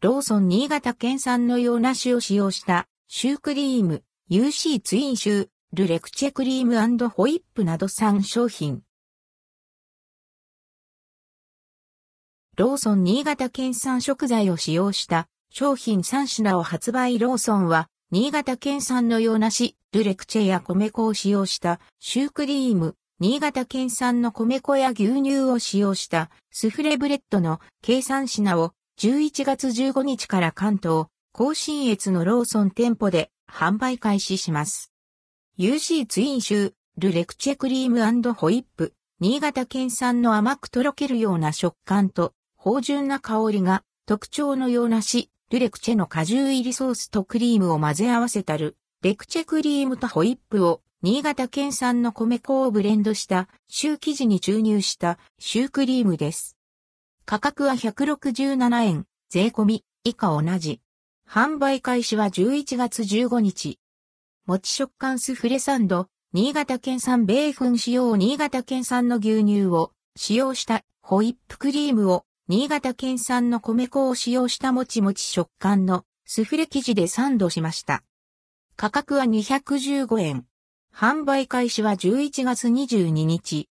ローソン新潟県産の洋梨を使用したシュークリーム、UC ツインシュー、ルレクチェクリームホイップなど3商品。ローソン新潟県産食材を使用した商品3品を発売ローソンは、新潟県産の洋梨、ルレクチェや米粉を使用したシュークリーム、新潟県産の米粉や牛乳を使用したスフレブレッドの計3品を11月15日から関東、甲信越のローソン店舗で販売開始します。UC ツインシュー、ルレクチェクリームホイップ、新潟県産の甘くとろけるような食感と芳醇な香りが特徴のようなし、ルレクチェの果汁入りソースとクリームを混ぜ合わせたる、レクチェクリームとホイップを新潟県産の米粉をブレンドしたシュー生地に注入したシュークリームです。価格は167円、税込み、以下同じ。販売開始は11月15日。もち食感スフレサンド、新潟県産米粉使用新潟県産の牛乳を使用したホイップクリームを新潟県産の米粉を使用したもちもち食感のスフレ生地でサンドしました。価格は215円。販売開始は11月22日。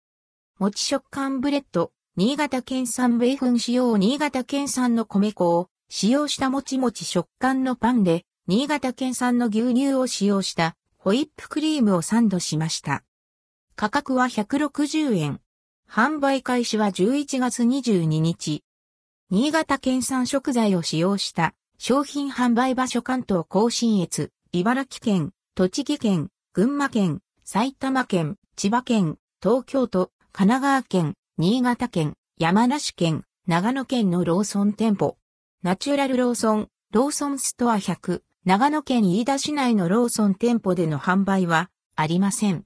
もち食感ブレッド、新潟県産米粉使用新潟県産の米粉を使用したもちもち食感のパンで、新潟県産の牛乳を使用したホイップクリームをサンドしました。価格は160円。販売開始は11月22日。新潟県産食材を使用した商品販売場所関東甲信越、茨城県、栃木県、群馬県、埼玉県、千葉県、東京都、神奈川県、新潟県、山梨県、長野県のローソン店舗。ナチュラルローソン、ローソンストア100、長野県飯田市内のローソン店舗での販売はありません。